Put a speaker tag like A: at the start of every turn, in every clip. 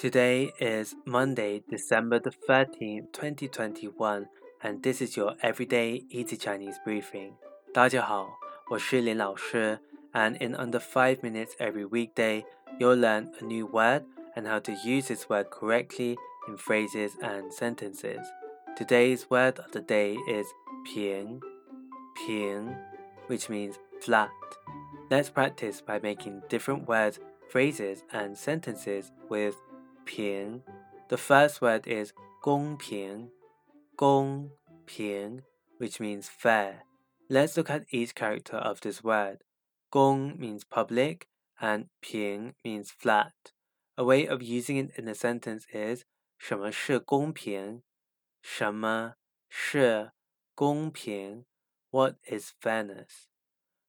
A: Today is Monday, December the 13th, 2021, and this is your everyday easy Chinese briefing. 大家好,我是林老师, and in under 5 minutes every weekday, you'll learn a new word and how to use this word correctly in phrases and sentences. Today's word of the day is ping, ping, which means flat. Let's practice by making different words, phrases, and sentences with 平. The first word is 公平,公平, which means fair. Let's look at each character of this word. 公 means public and 平 means flat. A way of using it in a sentence is 什么是公平?什么是公平? What is fairness?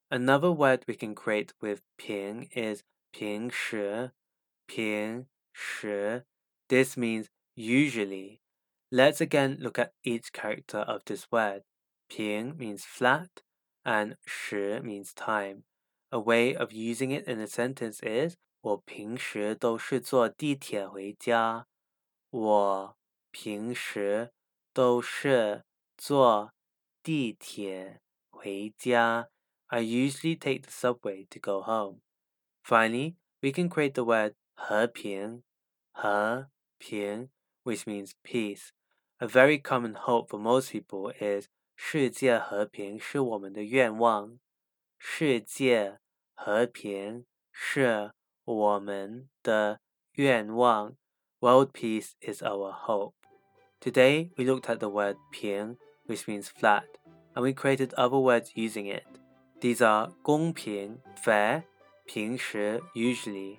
A: Another word we can create with 平 is 平时,平 时. This means usually. Let's again look at each character of this word. 平 means flat and 时 means time. A way of using it in a sentence is 我平时都是坐地铁回家。我平时都是坐地铁回家。I usually take the subway to go home. Finally, we can create the word 和平,和平, which means peace. A very common hope for most people is 世界和平是我们的愿望。世界和平是我们的愿望. World peace is our hope. Today we looked at the word 平, which means flat, and we created other words using it. These are 公平 fair, 平时 usually,